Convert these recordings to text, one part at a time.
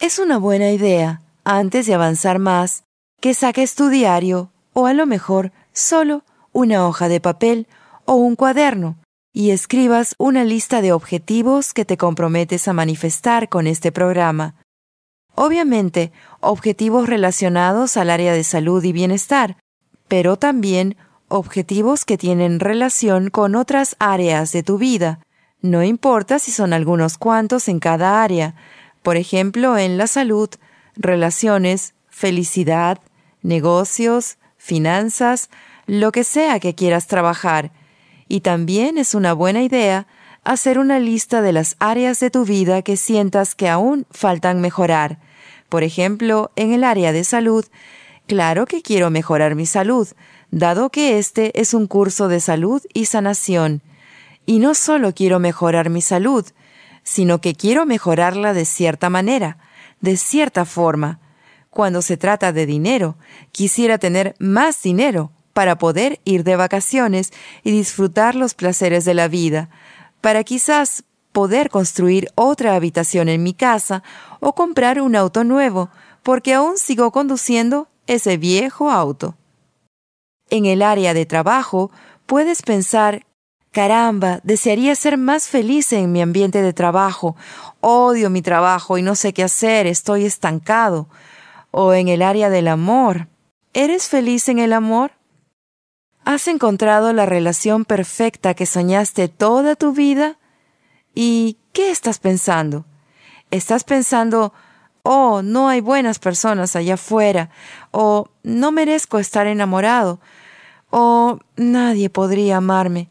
Es una buena idea, antes de avanzar más, que saques tu diario o a lo mejor solo una hoja de papel o un cuaderno y escribas una lista de objetivos que te comprometes a manifestar con este programa. Obviamente, objetivos relacionados al área de salud y bienestar, pero también objetivos que tienen relación con otras áreas de tu vida. No importa si son algunos cuantos en cada área, por ejemplo, en la salud, relaciones, felicidad, negocios, finanzas, lo que sea que quieras trabajar. Y también es una buena idea hacer una lista de las áreas de tu vida que sientas que aún faltan mejorar. Por ejemplo, en el área de salud, claro que quiero mejorar mi salud, dado que este es un curso de salud y sanación. Y no solo quiero mejorar mi salud, sino que quiero mejorarla de cierta manera, de cierta forma. Cuando se trata de dinero, quisiera tener más dinero para poder ir de vacaciones y disfrutar los placeres de la vida, para quizás poder construir otra habitación en mi casa o comprar un auto nuevo, porque aún sigo conduciendo ese viejo auto. En el área de trabajo, puedes pensar, caramba, desearía ser más feliz en mi ambiente de trabajo, odio mi trabajo y no sé qué hacer, estoy estancado. O en el área del amor, ¿eres feliz en el amor? ¿Has encontrado la relación perfecta que soñaste toda tu vida? ¿Y qué estás pensando? ¿Estás pensando, oh, no hay buenas personas allá afuera, o no merezco estar enamorado, o nadie podría amarme?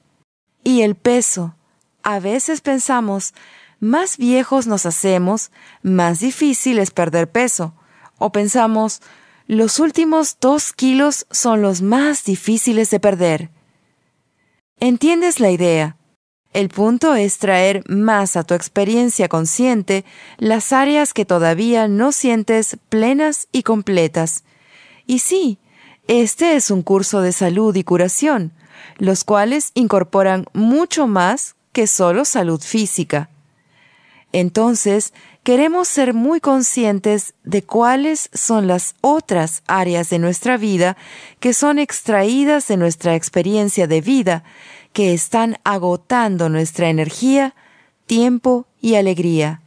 Y el peso. A veces pensamos, más viejos nos hacemos, más difícil es perder peso. O pensamos, los últimos dos kilos son los más difíciles de perder. ¿Entiendes la idea? El punto es traer más a tu experiencia consciente las áreas que todavía no sientes plenas y completas. Y sí, este es un curso de salud y curación, los cuales incorporan mucho más que solo salud física. Entonces, queremos ser muy conscientes de cuáles son las otras áreas de nuestra vida que son extraídas de nuestra experiencia de vida que están agotando nuestra energía, tiempo y alegría.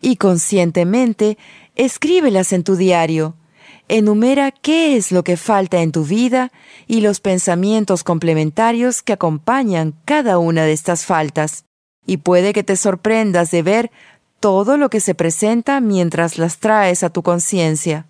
Y conscientemente, escríbelas en tu diario. Enumera qué es lo que falta en tu vida y los pensamientos complementarios que acompañan cada una de estas faltas. Y puede que te sorprendas de ver todo lo que se presenta mientras las traes a tu conciencia.